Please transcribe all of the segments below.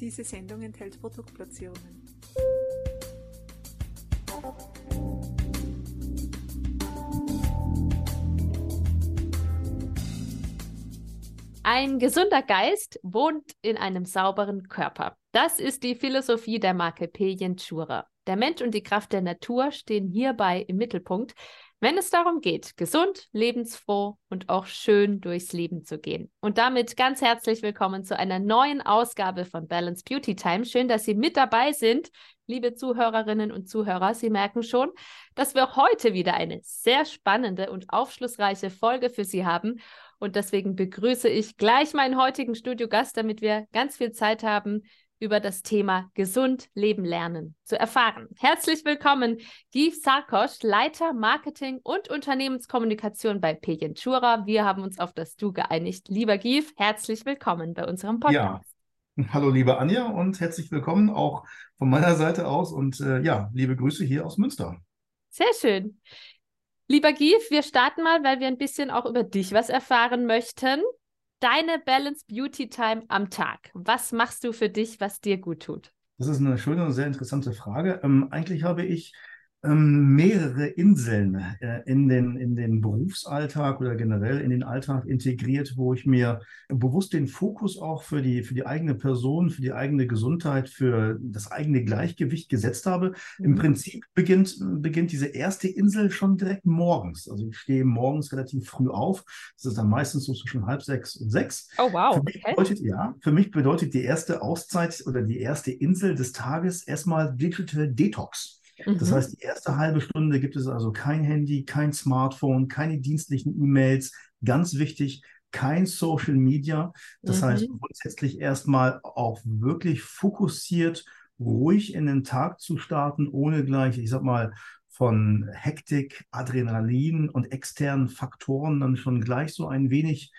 Diese Sendung enthält Produktplatzierungen. Ein gesunder Geist wohnt in einem sauberen Körper. Das ist die Philosophie der Marke Pejentschura. Der Mensch und die Kraft der Natur stehen hierbei im Mittelpunkt, wenn es darum geht, gesund, lebensfroh und auch schön durchs Leben zu gehen. Und damit ganz herzlich willkommen zu einer neuen Ausgabe von Balance Beauty Time. Schön, dass Sie mit dabei sind, liebe Zuhörerinnen und Zuhörer. Sie merken schon, dass wir heute wieder eine sehr spannende und aufschlussreiche Folge für Sie haben. Und deswegen begrüße ich gleich meinen heutigen Studiogast, damit wir ganz viel Zeit haben, über das Thema Gesund Leben lernen zu erfahren. Herzlich willkommen, Guy Sarkosch, Leiter Marketing und Unternehmenskommunikation bei Pejentura. Wir haben uns auf das Du geeinigt. Lieber Guy, herzlich willkommen bei unserem Podcast. Ja. Hallo, liebe Anja, und herzlich willkommen auch von meiner Seite aus und äh, ja, liebe Grüße hier aus Münster. Sehr schön. Lieber Guy, wir starten mal, weil wir ein bisschen auch über dich was erfahren möchten deine Balance Beauty Time am Tag? Was machst du für dich, was dir gut tut? Das ist eine schöne und sehr interessante Frage. Ähm, eigentlich habe ich ähm, mehrere Inseln äh, in, den, in den Berufsalltag oder generell in den Alltag integriert, wo ich mir bewusst den Fokus auch für die, für die eigene Person, für die eigene Gesundheit, für das eigene Gleichgewicht gesetzt habe. Mhm. Im Prinzip beginnt, beginnt diese erste Insel schon direkt morgens. Also ich stehe morgens relativ früh auf. Das ist dann meistens so zwischen halb sechs und sechs. Oh wow. Für mich okay. bedeutet, ja, für mich bedeutet die erste Auszeit oder die erste Insel des Tages erstmal Digital Detox. Das mhm. heißt, die erste halbe Stunde gibt es also kein Handy, kein Smartphone, keine dienstlichen E-Mails. Ganz wichtig, kein Social Media. Das mhm. heißt, grundsätzlich erstmal auch wirklich fokussiert, ruhig in den Tag zu starten, ohne gleich, ich sag mal, von Hektik, Adrenalin und externen Faktoren dann schon gleich so ein wenig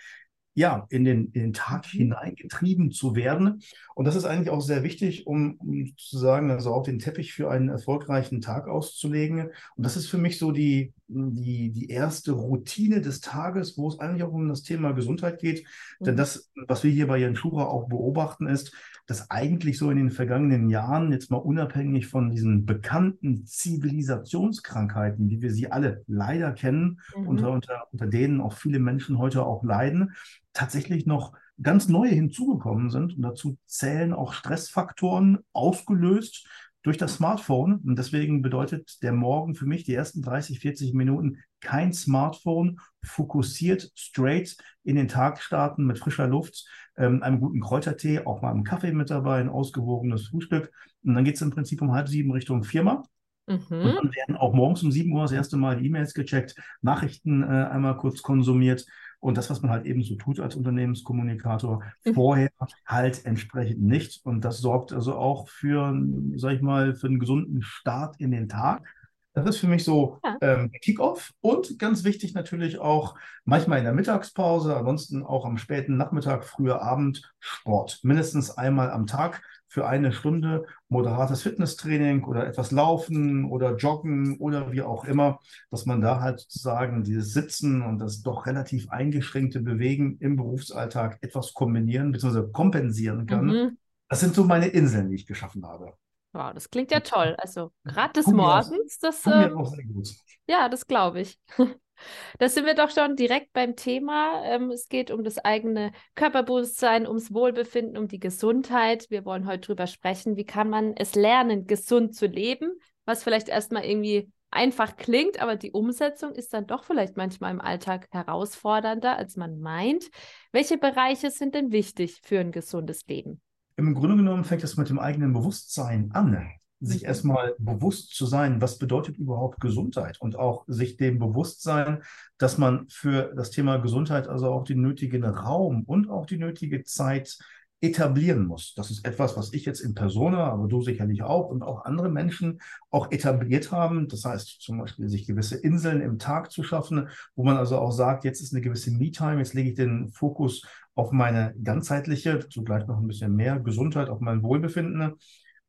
ja, in den, in den Tag mhm. hineingetrieben zu werden. Und das ist eigentlich auch sehr wichtig, um, um zu sagen, also auch den Teppich für einen erfolgreichen Tag auszulegen. Und das ist für mich so die, die, die erste Routine des Tages, wo es eigentlich auch um das Thema Gesundheit geht. Mhm. Denn das, was wir hier bei Jan Schura auch beobachten, ist, dass eigentlich so in den vergangenen Jahren, jetzt mal unabhängig von diesen bekannten Zivilisationskrankheiten, wie wir sie alle leider kennen, mhm. unter, unter, unter denen auch viele Menschen heute auch leiden, tatsächlich noch ganz neue hinzugekommen sind. Und dazu zählen auch Stressfaktoren ausgelöst durch das Smartphone. Und deswegen bedeutet der Morgen für mich die ersten 30, 40 Minuten kein Smartphone, fokussiert straight in den Tag starten mit frischer Luft, ähm, einem guten Kräutertee, auch mal einen Kaffee mit dabei, ein ausgewogenes Frühstück. Und dann geht es im Prinzip um halb sieben Richtung Firma. Mhm. Und dann werden auch morgens um sieben Uhr das erste Mal die E-Mails gecheckt, Nachrichten äh, einmal kurz konsumiert und das, was man halt eben so tut als Unternehmenskommunikator, mhm. vorher halt entsprechend nicht. Und das sorgt also auch für, sag ich mal, für einen gesunden Start in den Tag. Das ist für mich so ja. ähm, Kickoff und ganz wichtig natürlich auch manchmal in der Mittagspause, ansonsten auch am späten Nachmittag, früher Abend Sport. Mindestens einmal am Tag für eine Stunde moderates Fitnesstraining oder etwas Laufen oder Joggen oder wie auch immer, dass man da halt sozusagen dieses Sitzen und das doch relativ eingeschränkte Bewegen im Berufsalltag etwas kombinieren bzw. kompensieren kann. Mhm. Das sind so meine Inseln, die ich geschaffen habe. Wow, das klingt ja toll. Also gerade des Morgens, das. Ähm, ja, das glaube ich. Da sind wir doch schon direkt beim Thema. Ähm, es geht um das eigene Körperbewusstsein, ums Wohlbefinden, um die Gesundheit. Wir wollen heute drüber sprechen, wie kann man es lernen, gesund zu leben, was vielleicht erstmal irgendwie einfach klingt, aber die Umsetzung ist dann doch vielleicht manchmal im Alltag herausfordernder, als man meint. Welche Bereiche sind denn wichtig für ein gesundes Leben? Im Grunde genommen fängt es mit dem eigenen Bewusstsein an sich mhm. erstmal bewusst zu sein, was bedeutet überhaupt Gesundheit und auch sich dem Bewusstsein, dass man für das Thema Gesundheit also auch den nötigen Raum und auch die nötige Zeit etablieren muss. Das ist etwas, was ich jetzt in Persona, aber du sicherlich auch und auch andere Menschen auch etabliert haben. Das heißt zum Beispiel, sich gewisse Inseln im Tag zu schaffen, wo man also auch sagt, jetzt ist eine gewisse Me-Time, jetzt lege ich den Fokus auf meine ganzheitliche, zugleich noch ein bisschen mehr Gesundheit, auf mein Wohlbefinden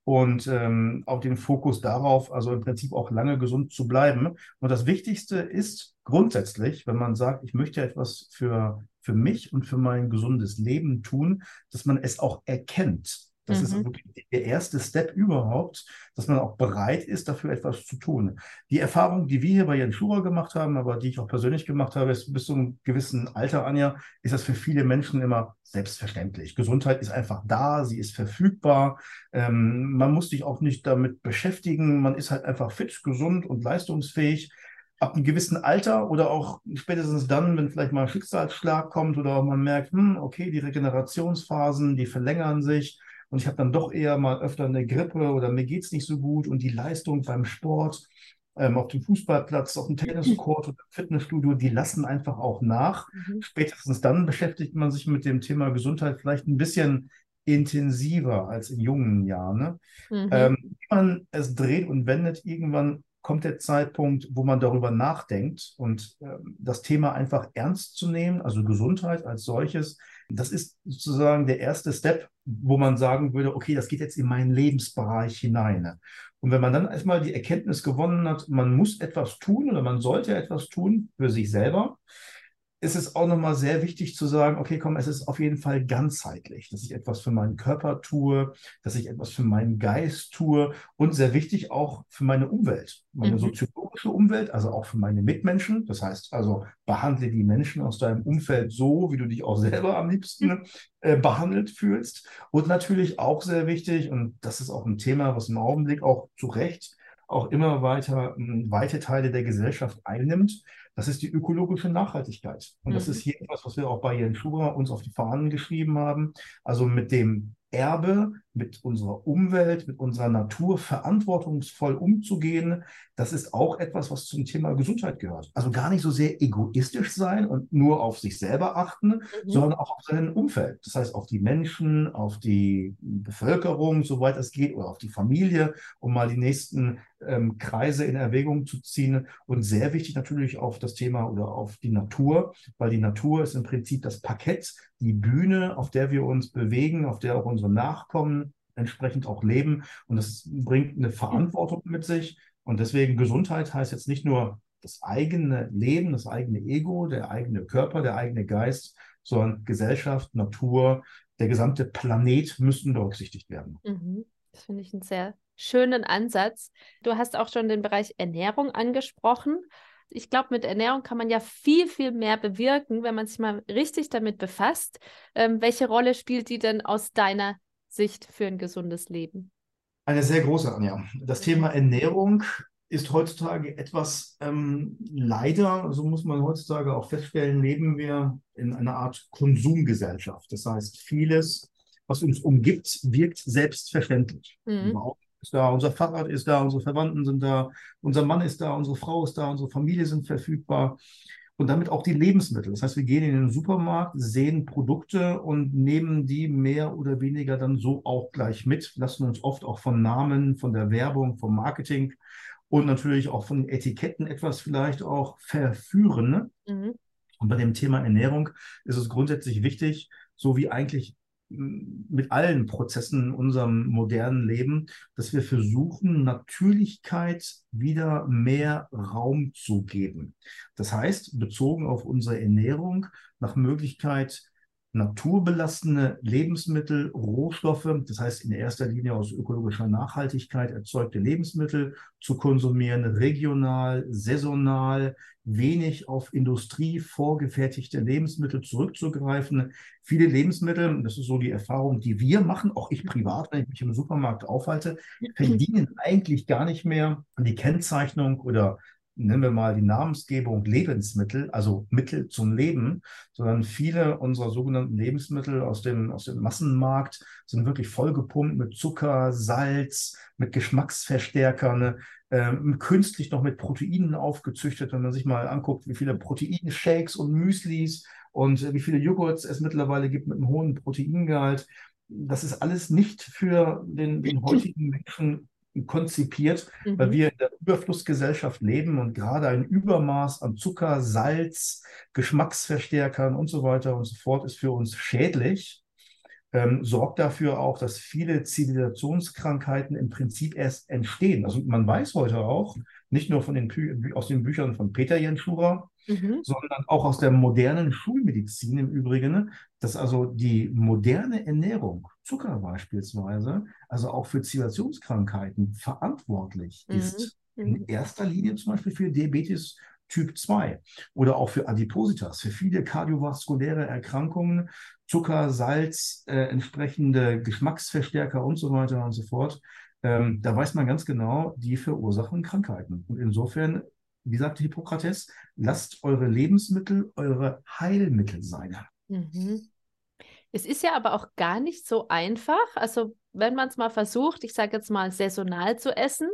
und ähm, auch den Fokus darauf, also im Prinzip auch lange gesund zu bleiben. Und das Wichtigste ist grundsätzlich, wenn man sagt, ich möchte etwas für, für mich und für mein gesundes Leben tun, dass man es auch erkennt. Das mhm. ist wirklich der erste Step überhaupt, dass man auch bereit ist, dafür etwas zu tun. Die Erfahrung, die wir hier bei Jens Schurer gemacht haben, aber die ich auch persönlich gemacht habe, ist bis zu einem gewissen Alter, Anja, ist das für viele Menschen immer selbstverständlich. Gesundheit ist einfach da, sie ist verfügbar. Ähm, man muss sich auch nicht damit beschäftigen. Man ist halt einfach fit, gesund und leistungsfähig ab einem gewissen Alter oder auch spätestens dann, wenn vielleicht mal ein Schicksalsschlag kommt oder man merkt, hm, okay, die Regenerationsphasen, die verlängern sich und ich habe dann doch eher mal öfter eine Grippe oder mir geht es nicht so gut und die Leistung beim Sport, ähm, auf dem Fußballplatz, auf dem Tenniscourt oder im Fitnessstudio, die lassen einfach auch nach. Mhm. Spätestens dann beschäftigt man sich mit dem Thema Gesundheit vielleicht ein bisschen intensiver als in jungen Jahren. Ne? Mhm. Ähm, wie man es dreht und wendet, irgendwann kommt der Zeitpunkt, wo man darüber nachdenkt und äh, das Thema einfach ernst zu nehmen, also Gesundheit als solches, das ist sozusagen der erste Step, wo man sagen würde, okay, das geht jetzt in meinen Lebensbereich hinein. Und wenn man dann erstmal die Erkenntnis gewonnen hat, man muss etwas tun oder man sollte etwas tun für sich selber, ist es auch nochmal sehr wichtig zu sagen, okay, komm, es ist auf jeden Fall ganzheitlich, dass ich etwas für meinen Körper tue, dass ich etwas für meinen Geist tue und sehr wichtig auch für meine Umwelt, meine mhm. Soziologische Umwelt, also auch für meine Mitmenschen. Das heißt also, behandle die Menschen aus deinem Umfeld so, wie du dich auch selber am liebsten äh, behandelt fühlst. Und natürlich auch sehr wichtig, und das ist auch ein Thema, was im Augenblick auch zu Recht auch immer weiter weite Teile der Gesellschaft einnimmt, das ist die ökologische Nachhaltigkeit. Und mhm. das ist hier etwas, was wir auch bei Jens Schuber uns auf die Fahnen geschrieben haben. Also mit dem Erbe, mit unserer Umwelt, mit unserer Natur verantwortungsvoll umzugehen, das ist auch etwas, was zum Thema Gesundheit gehört. Also gar nicht so sehr egoistisch sein und nur auf sich selber achten, mhm. sondern auch auf sein Umfeld. Das heißt, auf die Menschen, auf die Bevölkerung, soweit es geht, oder auf die Familie, um mal die nächsten ähm, Kreise in Erwägung zu ziehen. Und sehr wichtig natürlich auf das Thema oder auf die Natur, weil die Natur ist im Prinzip das Parkett, die Bühne, auf der wir uns bewegen, auf der auch unsere Nachkommen entsprechend auch leben. Und das bringt eine Verantwortung mit sich. Und deswegen Gesundheit heißt jetzt nicht nur das eigene Leben, das eigene Ego, der eigene Körper, der eigene Geist, sondern Gesellschaft, Natur, der gesamte Planet müssen berücksichtigt werden. Mhm. Das finde ich einen sehr schönen Ansatz. Du hast auch schon den Bereich Ernährung angesprochen. Ich glaube, mit Ernährung kann man ja viel, viel mehr bewirken, wenn man sich mal richtig damit befasst. Ähm, welche Rolle spielt die denn aus deiner Sicht für ein gesundes Leben? Eine sehr große, Anja. Das Thema Ernährung ist heutzutage etwas ähm, leider, so muss man heutzutage auch feststellen, leben wir in einer Art Konsumgesellschaft. Das heißt, vieles, was uns umgibt, wirkt selbstverständlich. Mhm. Ist da, unser Fahrrad ist da, unsere Verwandten sind da, unser Mann ist da, unsere Frau ist da, unsere Familie sind verfügbar und damit auch die Lebensmittel. Das heißt, wir gehen in den Supermarkt, sehen Produkte und nehmen die mehr oder weniger dann so auch gleich mit, lassen uns oft auch von Namen, von der Werbung, vom Marketing und natürlich auch von Etiketten etwas vielleicht auch verführen. Ne? Mhm. Und bei dem Thema Ernährung ist es grundsätzlich wichtig, so wie eigentlich mit allen Prozessen in unserem modernen Leben, dass wir versuchen, Natürlichkeit wieder mehr Raum zu geben. Das heißt, bezogen auf unsere Ernährung, nach Möglichkeit naturbelastende Lebensmittel, Rohstoffe, das heißt in erster Linie aus ökologischer Nachhaltigkeit erzeugte Lebensmittel zu konsumieren, regional, saisonal, wenig auf Industrie vorgefertigte Lebensmittel zurückzugreifen. Viele Lebensmittel, das ist so die Erfahrung, die wir machen, auch ich privat, wenn ich mich im Supermarkt aufhalte, verdienen eigentlich gar nicht mehr die Kennzeichnung oder nennen wir mal die Namensgebung Lebensmittel, also Mittel zum Leben, sondern viele unserer sogenannten Lebensmittel aus dem, aus dem Massenmarkt sind wirklich vollgepumpt mit Zucker, Salz, mit Geschmacksverstärkern, äh, künstlich noch mit Proteinen aufgezüchtet. Wenn man sich mal anguckt, wie viele Proteinshakes und Müslis und wie viele Joghurts es mittlerweile gibt mit einem hohen Proteingehalt, das ist alles nicht für den, den heutigen Menschen konzipiert, mhm. weil wir in der Überflussgesellschaft leben und gerade ein Übermaß an Zucker, Salz, Geschmacksverstärkern und so weiter und so fort ist für uns schädlich. ähm, sorgt dafür auch, dass viele Zivilisationskrankheiten im Prinzip erst entstehen. Also man weiß heute auch, nicht nur von den aus den Büchern von Peter Jenschura, mhm. sondern auch aus der modernen Schulmedizin im Übrigen, dass also die moderne Ernährung, Zucker beispielsweise, also auch für Zivilisationskrankheiten verantwortlich mhm. ist. In mhm. erster Linie zum Beispiel für Diabetes Typ 2 oder auch für Adipositas, für viele kardiovaskuläre Erkrankungen, Zucker, Salz, äh, entsprechende Geschmacksverstärker und so weiter und so fort. Ähm, da weiß man ganz genau, die verursachen Krankheiten. Und insofern, wie sagte Hippokrates, lasst eure Lebensmittel eure Heilmittel sein. Mhm. Es ist ja aber auch gar nicht so einfach. Also wenn man es mal versucht, ich sage jetzt mal saisonal zu essen,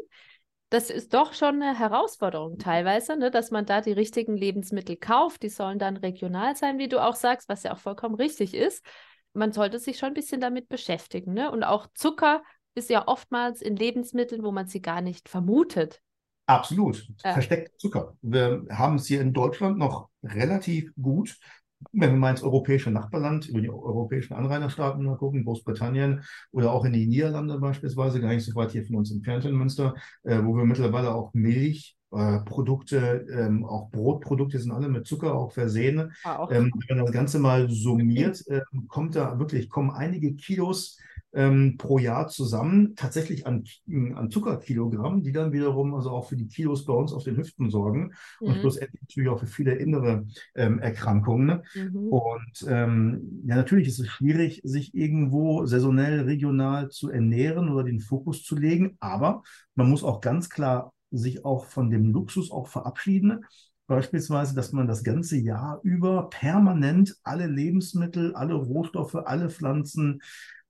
das ist doch schon eine Herausforderung teilweise, ne, dass man da die richtigen Lebensmittel kauft. Die sollen dann regional sein, wie du auch sagst, was ja auch vollkommen richtig ist. Man sollte sich schon ein bisschen damit beschäftigen. Ne? Und auch Zucker ist ja oftmals in Lebensmitteln, wo man sie gar nicht vermutet. Absolut. Ja. Versteckter Zucker. Wir haben es hier in Deutschland noch relativ gut. Wenn wir mal ins europäische Nachbarland, über die europäischen Anrainerstaaten mal gucken, Großbritannien oder auch in die Niederlande beispielsweise, gar nicht so weit hier von uns entfernt in Münster, äh, wo wir mittlerweile auch Milch äh, Produkte, ähm, auch Brotprodukte sind alle mit Zucker auch versehen. Auch. Ähm, wenn man das Ganze mal summiert, äh, kommt da wirklich, kommen einige Kilos ähm, pro Jahr zusammen, tatsächlich an, an Zuckerkilogramm, die dann wiederum also auch für die Kilos bei uns auf den Hüften sorgen mhm. und schlussendlich natürlich auch für viele innere ähm, Erkrankungen. Mhm. Und ähm, ja, natürlich ist es schwierig, sich irgendwo saisonell, regional zu ernähren oder den Fokus zu legen, aber man muss auch ganz klar sich auch von dem Luxus auch verabschieden. Beispielsweise, dass man das ganze Jahr über permanent alle Lebensmittel, alle Rohstoffe, alle Pflanzen,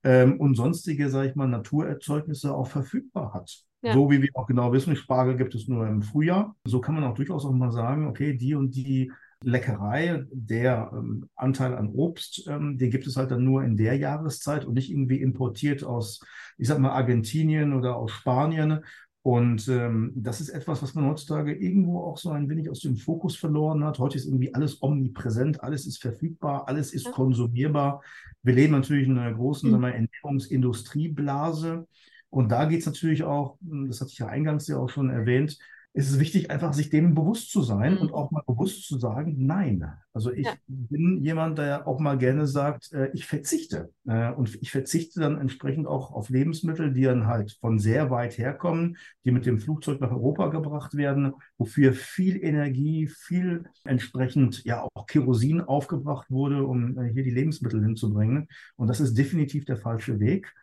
ähm, und sonstige, sage ich mal, Naturerzeugnisse auch verfügbar hat. Ja. So wie wir auch genau wissen, Spargel gibt es nur im Frühjahr. So kann man auch durchaus auch mal sagen, okay, die und die Leckerei, der ähm, Anteil an Obst, ähm, den gibt es halt dann nur in der Jahreszeit und nicht irgendwie importiert aus, ich sag mal, Argentinien oder aus Spanien, und ähm, das ist etwas, was man heutzutage irgendwo auch so ein wenig aus dem Fokus verloren hat. Heute ist irgendwie alles omnipräsent, alles ist verfügbar, alles ist konsumierbar. Wir leben natürlich in einer großen mhm. Ernährungsindustrieblase. Und da geht es natürlich auch, das hatte ich ja eingangs ja auch schon erwähnt, ist es wichtig, einfach sich dem bewusst zu sein mhm. und auch mal bewusst zu sagen, nein. Also ich ja. bin jemand, der auch mal gerne sagt, äh, ich verzichte. Äh, und ich verzichte dann entsprechend auch auf Lebensmittel, die dann halt von sehr weit herkommen, die mit dem Flugzeug nach Europa gebracht werden, wofür viel Energie, viel entsprechend ja auch Kerosin aufgebracht wurde, um äh, hier die Lebensmittel hinzubringen. Und das ist definitiv der falsche Weg.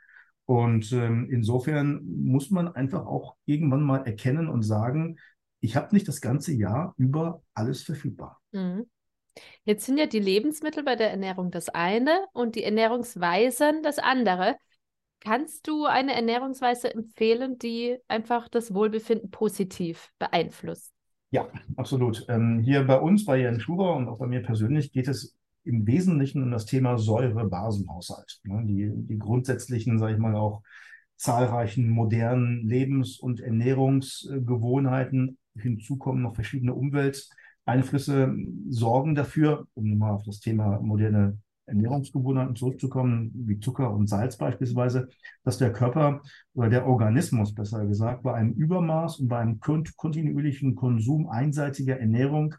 Und ähm, insofern muss man einfach auch irgendwann mal erkennen und sagen, ich habe nicht das ganze Jahr über alles verfügbar. Mhm. Jetzt sind ja die Lebensmittel bei der Ernährung das eine und die Ernährungsweisen das andere. Kannst du eine Ernährungsweise empfehlen, die einfach das Wohlbefinden positiv beeinflusst? Ja, absolut. Ähm, hier bei uns, bei Jan Schuber und auch bei mir persönlich geht es im Wesentlichen um das Thema Säure-Basenhaushalt. Ne? Die, die grundsätzlichen, sage ich mal, auch zahlreichen modernen Lebens- und Ernährungsgewohnheiten. Hinzu kommen noch verschiedene Umwelteinflüsse, sorgen dafür, um mal auf das Thema moderne Ernährungsgewohnheiten zurückzukommen, wie Zucker und Salz beispielsweise, dass der Körper oder der Organismus, besser gesagt, bei einem Übermaß und bei einem kontinuierlichen Konsum einseitiger Ernährung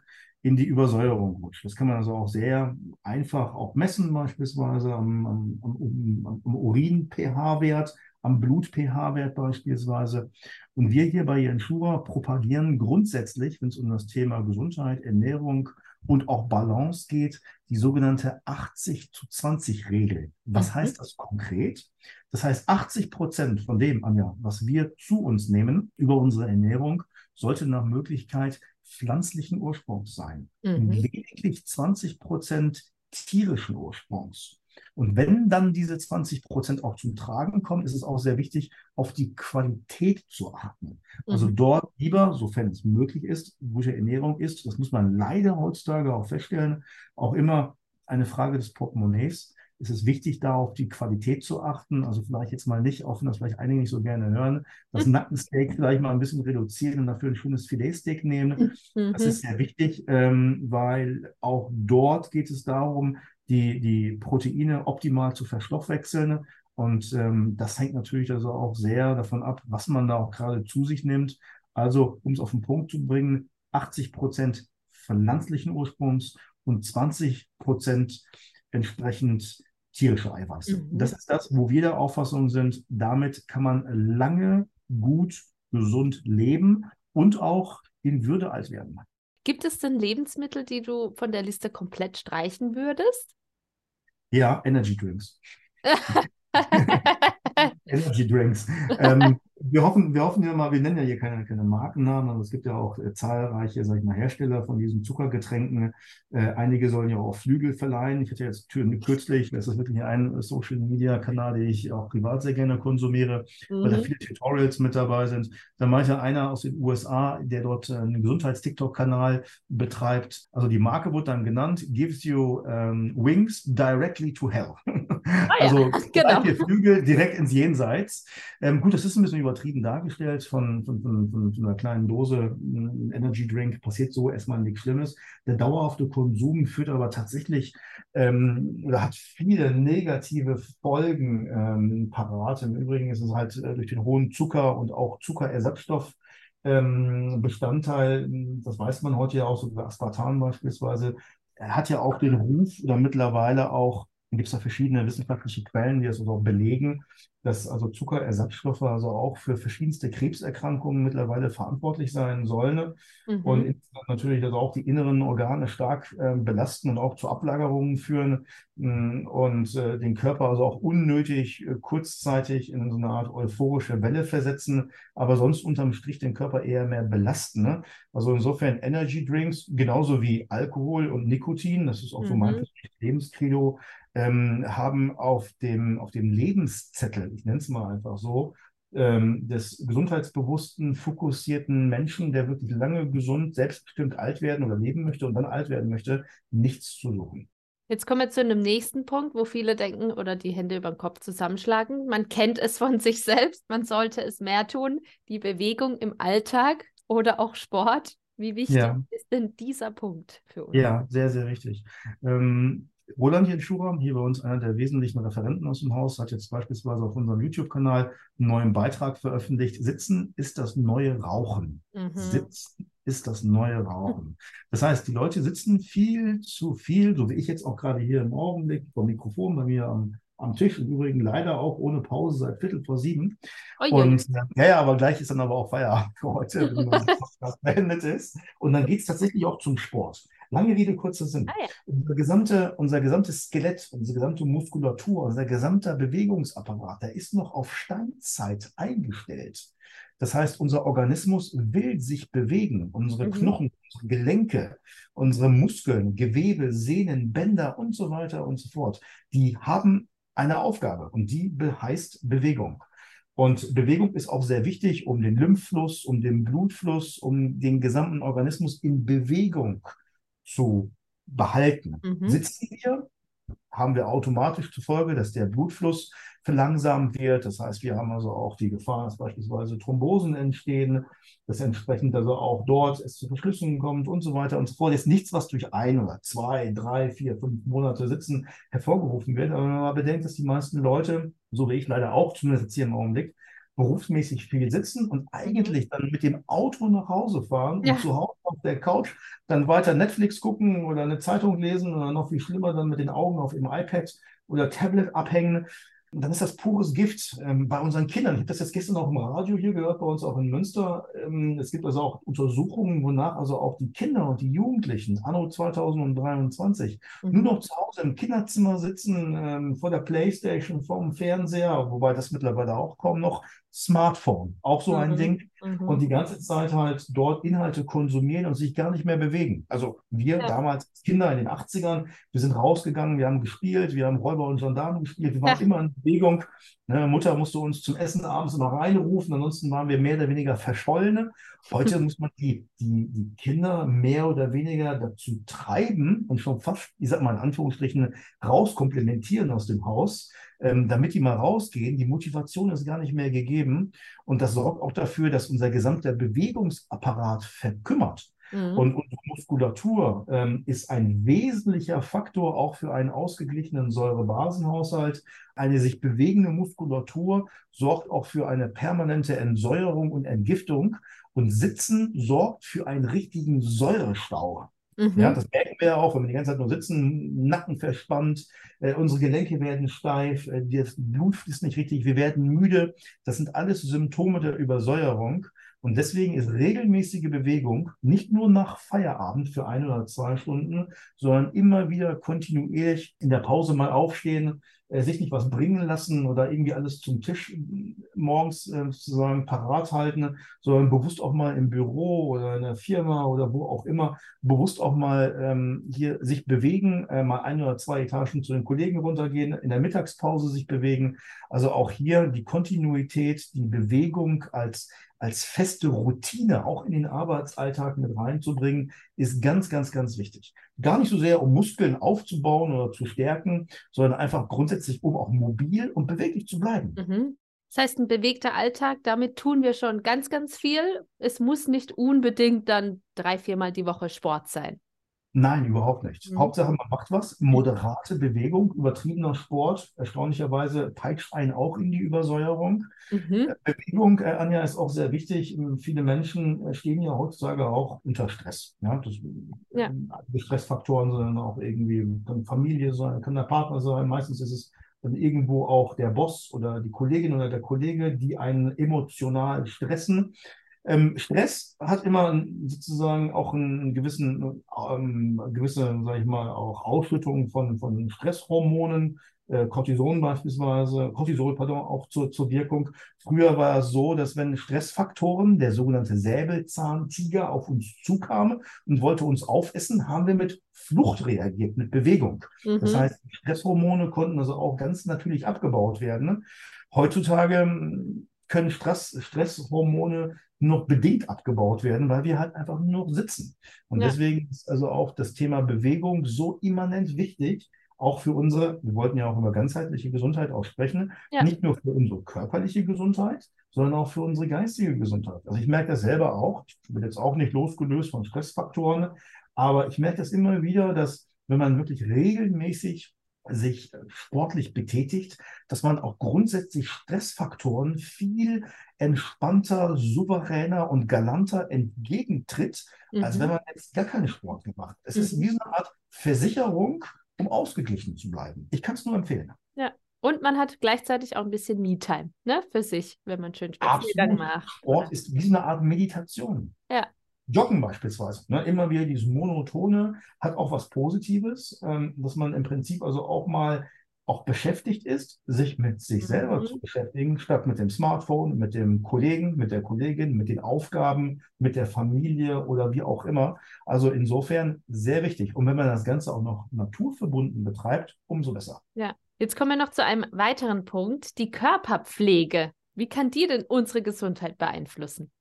in die Übersäuerung rutscht. Das kann man also auch sehr einfach auch messen, beispielsweise am, am, am, am Urin-pH-Wert, am Blut-pH-Wert beispielsweise. Und wir hier bei Jensura propagieren grundsätzlich, wenn es um das Thema Gesundheit, Ernährung und auch Balance geht, die sogenannte 80 zu 20 Regel. Was mhm. heißt das konkret? Das heißt, 80 Prozent von dem, Anja, was wir zu uns nehmen über unsere Ernährung, sollte nach Möglichkeit pflanzlichen Ursprungs sein. Mhm. Lediglich 20 Prozent tierischen Ursprungs. Und wenn dann diese 20 Prozent auch zum Tragen kommen, ist es auch sehr wichtig, auf die Qualität zu achten. Also mhm. dort lieber, sofern es möglich ist, gute Ernährung ist, das muss man leider heutzutage auch feststellen, auch immer eine Frage des Portemonnaies ist es wichtig, da auf die Qualität zu achten. Also vielleicht jetzt mal nicht, auch wenn das vielleicht einige nicht so gerne hören, das mhm. Nackensteak vielleicht mal ein bisschen reduzieren und dafür ein schönes Filetsteak nehmen. Mhm. Das ist sehr wichtig, ähm, weil auch dort geht es darum, die, die Proteine optimal zu verstoffwechseln. Und ähm, das hängt natürlich also auch sehr davon ab, was man da auch gerade zu sich nimmt. Also, um es auf den Punkt zu bringen, 80 Prozent pflanzlichen Ursprungs und 20 Prozent entsprechend tierische Eiweiße. Mhm. Das ist das, wo wir der Auffassung sind, damit kann man lange, gut, gesund leben und auch in Würde alt werden. Gibt es denn Lebensmittel, die du von der Liste komplett streichen würdest? Ja, Energy Drinks. Energy Drinks. Ähm, wir hoffen, wir hoffen ja mal, wir nennen ja hier keine, keine Markennamen, aber es gibt ja auch äh, zahlreiche, sag ich mal, Hersteller von diesen Zuckergetränken. Äh, einige sollen ja auch Flügel verleihen. Ich hatte jetzt kürzlich, das ist wirklich ein Social Media Kanal, den ich auch privat sehr gerne konsumiere, mhm. weil da mhm. viele Tutorials mit dabei sind. Da meinte einer aus den USA, der dort einen Gesundheits-TikTok-Kanal betreibt. Also die Marke wurde dann genannt, gives you um, wings directly to hell. Ah, also ja. genau. Flügel direkt ins Jenseits. Ähm, gut, das ist ein bisschen übertrieben dargestellt von, von, von, von, einer kleinen Dose Energy Drink. Passiert so erstmal nichts Schlimmes. Der dauerhafte Konsum führt aber tatsächlich ähm, oder hat viele negative Folgen ähm, parat. Im Übrigen ist es halt äh, durch den hohen Zucker und auch Zuckerersatzstoff ähm, Bestandteil, das weiß man heute ja auch, so Aspartam beispielsweise, hat ja auch den Ruf oder mittlerweile auch dann gibt es da verschiedene wissenschaftliche Quellen, die das also auch belegen, dass also Zuckerersatzstoffe also auch für verschiedenste Krebserkrankungen mittlerweile verantwortlich sein sollen mhm. und natürlich also auch die inneren Organe stark äh, belasten und auch zu Ablagerungen führen mh, mm, und äh, den Körper also auch unnötig äh, kurzzeitig in so eine Art euphorische Welle versetzen, aber sonst unterm Strich den Körper eher mehr belasten. Ne? Also insofern Energy Drinks genauso wie Alkohol und Nikotin, das ist auch mhm. so mein mhm. Lebenskredo, ähm, haben auf dem, auf dem Lebenszettel, ich nenne es mal einfach so, ähm, des gesundheitsbewussten, fokussierten Menschen, der wirklich lange gesund, selbstbestimmt alt werden oder leben möchte und dann alt werden möchte, nichts zu suchen. Jetzt kommen wir zu einem nächsten Punkt, wo viele denken oder die Hände über den Kopf zusammenschlagen. Man kennt es von sich selbst, man sollte es mehr tun. Die Bewegung im Alltag oder auch Sport. Wie wichtig ja. ist denn dieser Punkt für uns? Ja, sehr, sehr wichtig. Ähm, Roland Jenschura, hier bei uns einer der wesentlichen Referenten aus dem Haus, hat jetzt beispielsweise auf unserem YouTube-Kanal einen neuen Beitrag veröffentlicht. Sitzen ist das neue Rauchen. Mhm. Sitzen ist das neue Rauchen. Das heißt, die Leute sitzen viel zu viel, so wie ich jetzt auch gerade hier im Augenblick vom Mikrofon bei mir am, am Tisch, im Übrigen leider auch ohne Pause seit Viertel vor sieben. Oi, und ja, ja, aber gleich ist dann aber auch Feierabend für heute, wenn das beendet ist. Und dann geht es tatsächlich auch zum Sport. Lange Rede, kurzer Sinn. Ah, ja. unser, gesamte, unser gesamtes Skelett, unsere gesamte Muskulatur, unser gesamter Bewegungsapparat, der ist noch auf Steinzeit eingestellt. Das heißt, unser Organismus will sich bewegen. Unsere mhm. Knochen, unsere Gelenke, unsere Muskeln, Gewebe, Sehnen, Bänder und so weiter und so fort, die haben eine Aufgabe und die heißt Bewegung. Und Bewegung ist auch sehr wichtig, um den Lymphfluss, um den Blutfluss, um den gesamten Organismus in Bewegung zu behalten. Mhm. Sitzen wir, haben wir automatisch zur Folge, dass der Blutfluss verlangsamt wird. Das heißt, wir haben also auch die Gefahr, dass beispielsweise Thrombosen entstehen, dass entsprechend also auch dort es zu Verschlüsselungen kommt und so weiter und so fort. Jetzt nichts, was durch ein oder zwei, drei, vier, fünf Monate Sitzen hervorgerufen wird. Aber wenn man mal bedenkt, dass die meisten Leute, so wie ich leider auch, zumindest jetzt hier im Augenblick, berufsmäßig viel sitzen und eigentlich dann mit dem Auto nach Hause fahren ja. und zu Hause auf der Couch dann weiter Netflix gucken oder eine Zeitung lesen oder noch viel schlimmer dann mit den Augen auf dem iPad oder Tablet abhängen. Und dann ist das pures Gift ähm, bei unseren Kindern. Ich habe das jetzt gestern auch im Radio hier gehört, bei uns auch in Münster. Ähm, es gibt also auch Untersuchungen, wonach also auch die Kinder und die Jugendlichen anno 2023 mhm. nur noch zu Hause im Kinderzimmer sitzen, ähm, vor der Playstation, vor dem Fernseher, wobei das mittlerweile auch kaum noch Smartphone, auch so ein mhm. Ding. Mhm. Und die ganze Zeit halt dort Inhalte konsumieren und sich gar nicht mehr bewegen. Also wir ja. damals als Kinder in den 80ern, wir sind rausgegangen, wir haben gespielt, wir haben Räuber und Gendarmen gespielt, wir waren ja. immer in Bewegung. Ne, Mutter musste uns zum Essen abends immer reinrufen, ansonsten waren wir mehr oder weniger verschollene. Heute muss man die, die, die Kinder mehr oder weniger dazu treiben und schon fast, ich sag mal in Anführungsstrichen, rauskomplementieren aus dem Haus, ähm, damit die mal rausgehen. Die Motivation ist gar nicht mehr gegeben und das sorgt auch dafür, dass unser gesamter Bewegungsapparat verkümmert. Mhm. Und unsere Muskulatur ähm, ist ein wesentlicher Faktor auch für einen ausgeglichenen Säurebasenhaushalt. Eine sich bewegende Muskulatur sorgt auch für eine permanente Entsäuerung und Entgiftung. Und Sitzen sorgt für einen richtigen Säurestau. Mhm. Ja, das merken wir ja auch, wenn wir die ganze Zeit nur sitzen, Nacken verspannt, äh, unsere Gelenke werden steif, äh, das Blut fließt nicht richtig, wir werden müde. Das sind alles Symptome der Übersäuerung. Und deswegen ist regelmäßige Bewegung nicht nur nach Feierabend für ein oder zwei Stunden, sondern immer wieder kontinuierlich in der Pause mal aufstehen, äh, sich nicht was bringen lassen oder irgendwie alles zum Tisch morgens äh, sozusagen parat halten, sondern bewusst auch mal im Büro oder in der Firma oder wo auch immer, bewusst auch mal ähm, hier sich bewegen, äh, mal ein oder zwei Etagen zu den Kollegen runtergehen, in der Mittagspause sich bewegen. Also auch hier die Kontinuität, die Bewegung als als feste Routine auch in den Arbeitsalltag mit reinzubringen, ist ganz, ganz, ganz wichtig. Gar nicht so sehr, um Muskeln aufzubauen oder zu stärken, sondern einfach grundsätzlich, um auch mobil und beweglich zu bleiben. Mhm. Das heißt, ein bewegter Alltag, damit tun wir schon ganz, ganz viel. Es muss nicht unbedingt dann drei, viermal die Woche Sport sein. Nein, überhaupt nicht. Mhm. Hauptsache, man macht was. Moderate Bewegung, übertriebener Sport. Erstaunlicherweise peitscht einen auch in die Übersäuerung. Mhm. Äh, Bewegung, äh, Anja, ist auch sehr wichtig. Ähm, viele Menschen äh, stehen ja heutzutage auch unter Stress. Ja, das, ja. Die Stressfaktoren sind auch irgendwie, kann Familie sein, kann der Partner sein. Meistens ist es dann irgendwo auch der Boss oder die Kollegin oder der Kollege, die einen emotional stressen. Ähm, Stress hat immer sozusagen auch einen gewissen, ähm, gewisse, sage ich mal, auch Ausschüttung von, von Stresshormonen, äh, Cortison beispielsweise, Cortisol, pardon, auch zur, zur Wirkung. Früher war es so, dass wenn Stressfaktoren, der sogenannte Säbelzahntiger, auf uns zukam und wollte uns aufessen, haben wir mit Flucht reagiert, mit Bewegung. Mhm. Das heißt, Stresshormone konnten also auch ganz natürlich abgebaut werden. Heutzutage hm, können Stress, Stresshormone noch bedingt abgebaut werden, weil wir halt einfach nur noch sitzen. Und ja. deswegen ist also auch das Thema Bewegung so immanent wichtig, auch für unsere, wir wollten ja auch über ganzheitliche Gesundheit auch sprechen, ja. nicht nur für unsere körperliche Gesundheit, sondern auch für unsere geistige Gesundheit. Also ich merke das selber auch, ich bin jetzt auch nicht losgelöst von Stressfaktoren, aber ich merke das immer wieder, dass wenn man wirklich regelmäßig sich sportlich betätigt, dass man auch grundsätzlich Stressfaktoren viel entspannter, souveräner und galanter entgegentritt, mhm. als wenn man jetzt gar keinen Sport gemacht. Es mhm. ist wie so eine Art Versicherung, um ausgeglichen zu bleiben. Ich kann es nur empfehlen. Ja. Und man hat gleichzeitig auch ein bisschen Me-Time ne, für sich, wenn man schön Spaziergang macht. Sport oder? ist wie so eine Art Meditation. Ja. Joggen beispielsweise, ne? immer wieder dieses Monotone, hat auch was Positives, ähm, dass man im Prinzip also auch mal auch beschäftigt ist, sich mit sich mhm. selber zu beschäftigen, statt mit dem Smartphone, mit dem Kollegen, mit der Kollegin, mit den Aufgaben, mit der Familie oder wie auch immer. Also insofern sehr wichtig. Und wenn man das Ganze auch noch naturverbunden betreibt, umso besser. Ja, jetzt kommen wir noch zu einem weiteren Punkt, die Körperpflege. Wie kann die denn unsere Gesundheit beeinflussen?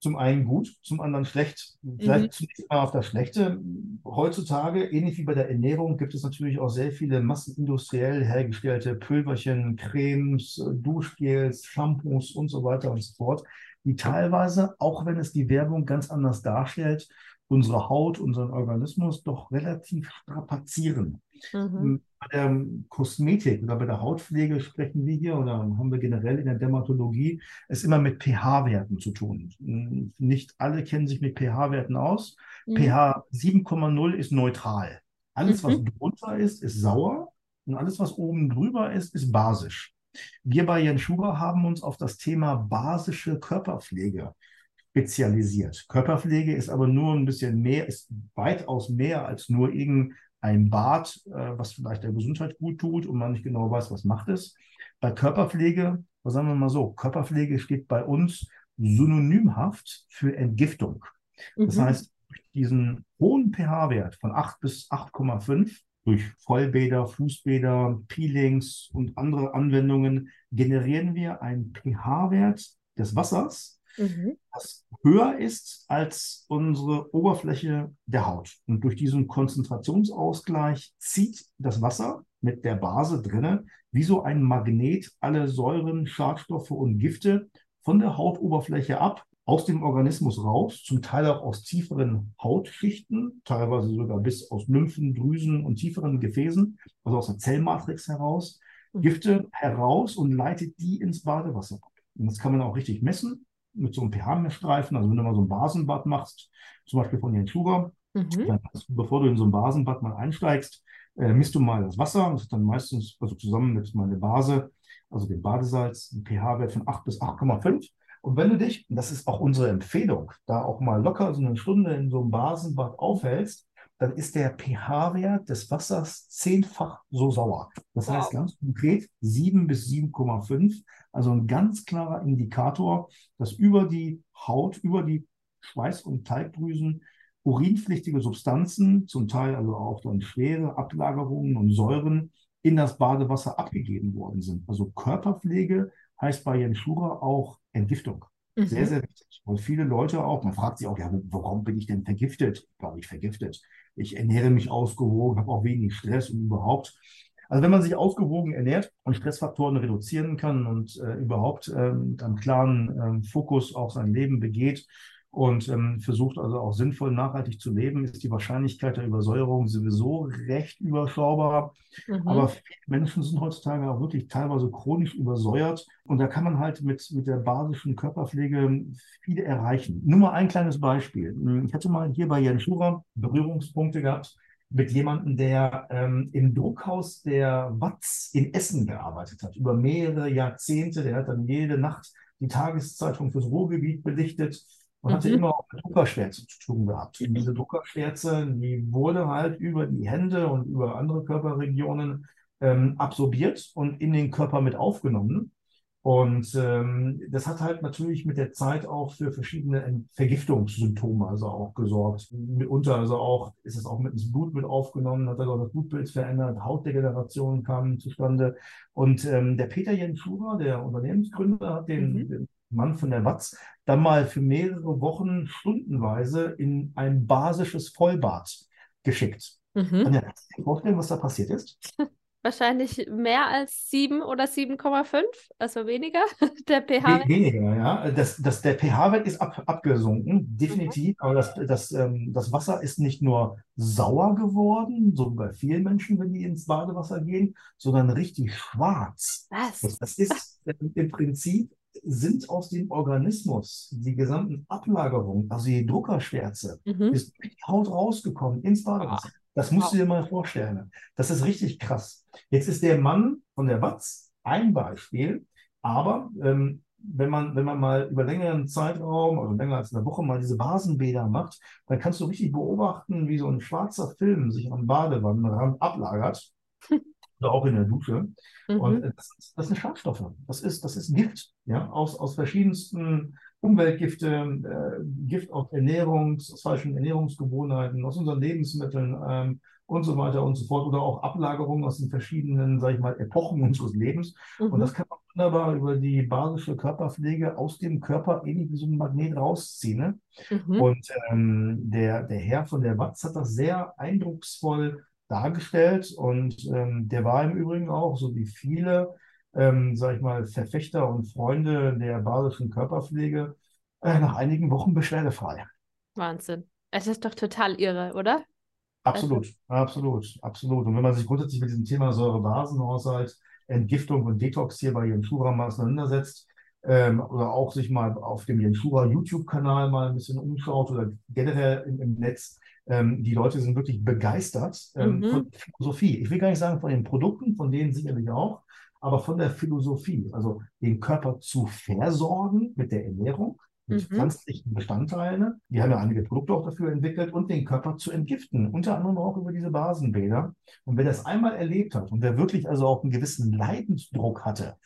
Zum einen gut, zum anderen schlecht. Vielleicht mhm. zunächst mal auf das Schlechte. Heutzutage, ähnlich wie bei der Ernährung, gibt es natürlich auch sehr viele massenindustriell hergestellte Pülverchen, Cremes, Duschgels, Shampoos und so weiter und so fort, die teilweise, auch wenn es die Werbung ganz anders darstellt, unsere Haut, unseren Organismus doch relativ strapazieren. Mhm. Bei der Kosmetik oder bei der Hautpflege sprechen wir hier oder haben wir generell in der Dermatologie es immer mit pH-Werten zu tun. Nicht alle kennen sich mit pH-Werten aus. Mhm. pH 7,0 ist neutral. Alles, was mhm. drunter ist, ist sauer und alles, was oben drüber ist, ist basisch. Wir bei Jens Schuber haben uns auf das Thema basische Körperpflege spezialisiert. Körperpflege ist aber nur ein bisschen mehr, ist weitaus mehr als nur irgendein Bad, äh, was vielleicht der Gesundheit gut tut und man nicht genau weiß, was macht es. Bei Körperpflege, was sagen wir mal so, Körperpflege steht bei uns synonymhaft für Entgiftung. Das mhm. heißt, durch diesen hohen pH-Wert von 8 bis 8,5 durch Vollbäder, Fußbäder, Peelings und andere Anwendungen generieren wir einen pH-Wert des Wassers, mhm. das höher ist als unsere Oberfläche der Haut. Und durch diesen Konzentrationsausgleich zieht das Wasser mit der Base drinne wie so ein Magnet alle Säuren, Schadstoffe und Gifte von der Hautoberfläche ab aus dem Organismus raus, zum Teil auch aus tieferen Hautschichten, teilweise sogar bis aus Lymphen, Drüsen und tieferen Gefäßen, also aus der Zellmatrix heraus, mhm. Gifte heraus und leitet die ins Badewasser ab. Und das kann man auch richtig messen mit so einem pH-Messstreifen. Also wenn du mal so ein Basenbad machst, zum Beispiel von Jens Schuber, mhm. dann, bevor du in so ein Basenbad mal einsteigst, äh, misst du mal das Wasser. Das ist dann meistens, also zusammen mit meiner Base, also dem Badesalz, ein pH-Wert von 8 bis 8,5. Und wenn du dich, das ist auch unsere Empfehlung, da auch mal locker so eine Stunde in so einem Basenbad aufhältst, dann ist der pH-Wert des Wassers zehnfach so sauer. Das wow. heißt ganz konkret 7 bis 7,5. Also ein ganz klarer Indikator, dass über die Haut, über die Schweiß- und Teigdrüsen urinpflichtige Substanzen, zum Teil also auch dann schwere Ablagerungen und Säuren in das Badewasser abgegeben worden sind. Also Körperpflege heißt bei Jens Schurer auch Entgiftung. Mhm. Sehr, sehr wichtig. Und viele Leute auch, man fragt sich auch, ja, warum bin ich denn vergiftet? Glaube, ich vergiftet. Ich ernähre mich ausgewogen, habe auch wenig Stress und überhaupt. Also wenn man sich ausgewogen ernährt und Stressfaktoren reduzieren kann und äh, überhaupt ähm, mit einem klaren ähm, Fokus auch sein Leben begeht, und ähm, versucht also auch sinnvoll nachhaltig zu leben, ist die Wahrscheinlichkeit der Übersäuerung sowieso recht überschaubar. Mhm. Aber viele Menschen sind heutzutage auch wirklich teilweise chronisch übersäuert und da kann man halt mit, mit der basischen Körperpflege viele erreichen. Nur mal ein kleines Beispiel. Ich hatte mal hier bei Jens Schurer Berührungspunkte gehabt mit jemandem, der ähm, im Druckhaus der Watz in Essen gearbeitet hat, über mehrere Jahrzehnte. Der hat dann jede Nacht die Tageszeitung fürs Ruhrgebiet belichtet und mhm. hatte immer auch mit Druckerschwärze zu tun gehabt. Und diese Druckerschwärze, die wurde halt über die Hände und über andere Körperregionen ähm, absorbiert und in den Körper mit aufgenommen. Und ähm, das hat halt natürlich mit der Zeit auch für verschiedene Vergiftungssymptome also auch gesorgt. Mitunter also auch ist es auch mit ins Blut mit aufgenommen, hat also das Blutbild verändert, Hautdegeneration kam zustande. Und ähm, der Peter Jens Schurer, der Unternehmensgründer, hat den, mhm. den Mann von der Watz, dann mal für mehrere Wochen stundenweise in ein basisches Vollbad geschickt. Mhm. Anja, kannst du dir vorstellen, was da passiert ist? Wahrscheinlich mehr als 7 oder 7,5, also weniger. Der pH-Wert. Weniger, ja. Das, das, der pH-Wert ist ab, abgesunken, definitiv. Mhm. Aber das, das, ähm, das Wasser ist nicht nur sauer geworden, so bei vielen Menschen, wenn die ins Badewasser gehen, sondern richtig schwarz. Was? Das, das ist im Prinzip sind aus dem Organismus die gesamten Ablagerungen, also die Druckerschwärze, mhm. ist durch die Haut rausgekommen ins Badewasser. Ah. Das musst du dir mal vorstellen. Das ist richtig krass. Jetzt ist der Mann von der Watz ein Beispiel, aber ähm, wenn man, wenn man mal über längeren Zeitraum, also länger als eine Woche, mal diese Basenbäder macht, dann kannst du richtig beobachten, wie so ein schwarzer Film sich am Badewannenrand ablagert. oder auch in der Dusche. Mhm. Und das, das, sind Schadstoffe. Das ist, das ist Gift, ja, aus, aus verschiedensten Umweltgifte, äh, Gift aus Ernährungs, aus falschen Ernährungsgewohnheiten, aus unseren Lebensmitteln ähm, und so weiter und so fort. Oder auch Ablagerungen aus den verschiedenen, sage ich mal, Epochen unseres Lebens. Mhm. Und das kann man wunderbar über die basische Körperpflege aus dem Körper ähnlich wie so ein Magnet rausziehen. Ne? Mhm. Und ähm, der, der Herr von der Watz hat das sehr eindrucksvoll dargestellt und ähm, der war im Übrigen auch, so wie viele, ähm, sag ich mal, Verfechter und Freunde der basischen Körperpflege, äh, nach einigen Wochen beschwerdefrei. Wahnsinn. Es ist doch total irre, oder? Absolut, also, absolut, absolut. Und wenn man sich grundsätzlich mit diesem Thema Säurebasenhaushalt, Entgiftung und Detox hier bei Jenschura mal auseinandersetzt, ähm, oder auch sich mal auf dem Jenschura YouTube-Kanal mal ein bisschen umschaut oder generell im, im Netz, ähm, die Leute sind wirklich begeistert ähm, mhm. von Philosophie. Ich will gar nicht sagen von den Produkten, von denen sicherlich auch, aber von der Philosophie. Also den Körper zu versorgen mit der Ernährung, mit mhm. pflanzlichen Bestandteilen. Wir haben ja einige Produkte auch dafür entwickelt und den Körper zu entgiften, unter anderem auch über diese Basenbäder. Und wer das einmal erlebt hat und wer wirklich also auch einen gewissen Leidensdruck hatte,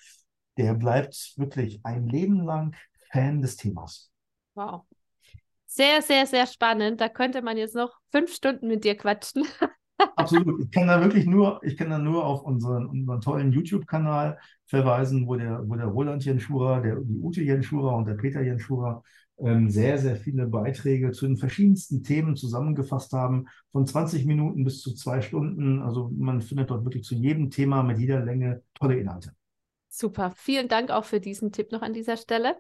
der bleibt wirklich ein Leben lang Fan des Themas. Wow. Sehr, sehr, sehr spannend. Da könnte man jetzt noch fünf Stunden mit dir quatschen. Absolut. Ich kann da wirklich nur, ich kann da nur auf unseren, unseren tollen YouTube-Kanal verweisen, wo der, wo der Roland Jenschura, der, die Ute Jenschura und der Peter Jenschura ähm, sehr, sehr viele Beiträge zu den verschiedensten Themen zusammengefasst haben, von 20 Minuten bis zu zwei Stunden. Also man findet dort wirklich zu jedem Thema mit jeder Länge tolle Inhalte. Super. Vielen Dank auch für diesen Tipp noch an dieser Stelle.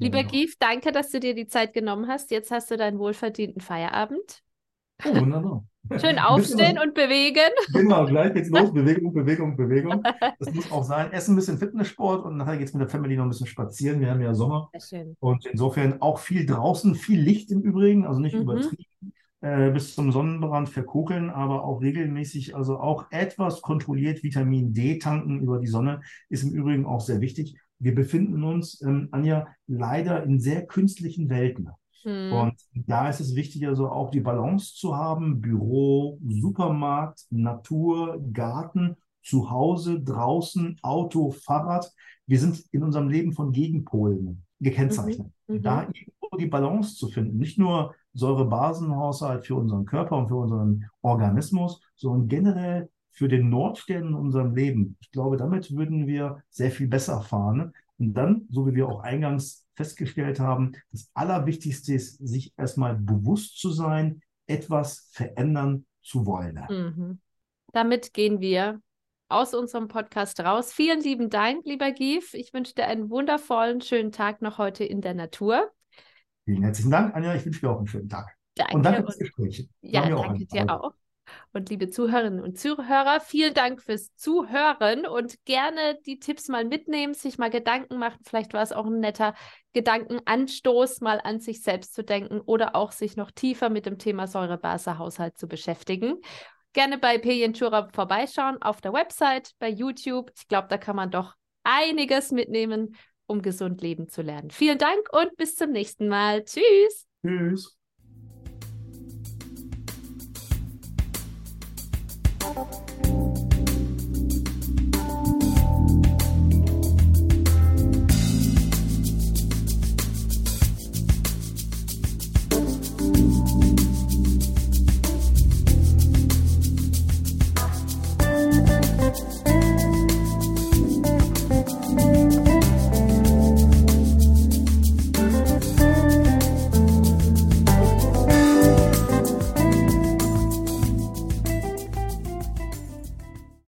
Lieber Ja. Gief, danke, dass du dir die Zeit genommen hast. Jetzt hast du deinen wohlverdienten Feierabend. Oh, wunderbar. Schön aufstehen und bewegen. Genau, gleich geht's los. Bewegung, Bewegung, Bewegung. Das muss auch sein. Essen ein bisschen Fitnesssport und nachher geht's mit der Family noch ein bisschen spazieren. Wir haben ja Sommer. Sehr schön. Und insofern auch viel draußen, viel Licht im Übrigen, also nicht Mhm. übertrieben, äh, bis zum Sonnenbrand verkokeln, aber auch regelmäßig, also auch etwas kontrolliert Vitamin D tanken über die Sonne ist im Übrigen auch sehr wichtig. Wir befinden uns, ähm, Anja, leider in sehr künstlichen Welten. Hm. Und da ist es wichtig, also auch die Balance zu haben, Büro, Supermarkt, Natur, Garten, zu Hause, draußen, Auto, Fahrrad. Wir sind in unserem Leben von Gegenpolen gekennzeichnet. Mhm. Da irgendwo die Balance zu finden, nicht nur Säurebasenhaushalt für unseren Körper und für unseren Organismus, sondern generell für den Nordstern in unserem Leben. Ich glaube, damit würden wir sehr viel besser fahren. Und dann, so wie wir auch eingangs festgestellt haben, das Allerwichtigste ist, sich erstmal bewusst zu sein, etwas verändern zu wollen. Mhm. Damit gehen wir aus unserem Podcast raus. Vielen lieben Dank, lieber Gief. Ich wünsche dir einen wundervollen, schönen Tag noch heute in der Natur. Vielen herzlichen Dank, Anja. Ich wünsche dir auch einen schönen Tag. Danke. Und danke fürs Gespräch. Ja, auch danke ein dir auch. Und liebe Zuhörerinnen und Zuhörer, vielen Dank fürs Zuhören und gerne die Tipps mal mitnehmen, sich mal Gedanken machen. Vielleicht war es auch ein netter Gedankenanstoß, mal an sich selbst zu denken oder auch sich noch tiefer mit dem Thema Säurebasehaushalt zu beschäftigen. Gerne bei Pelientura vorbeischauen auf der Website, bei YouTube. Ich glaube, da kann man doch einiges mitnehmen, um gesund leben zu lernen. Vielen Dank und bis zum nächsten Mal. Tschüss. Tschüss. Thank you.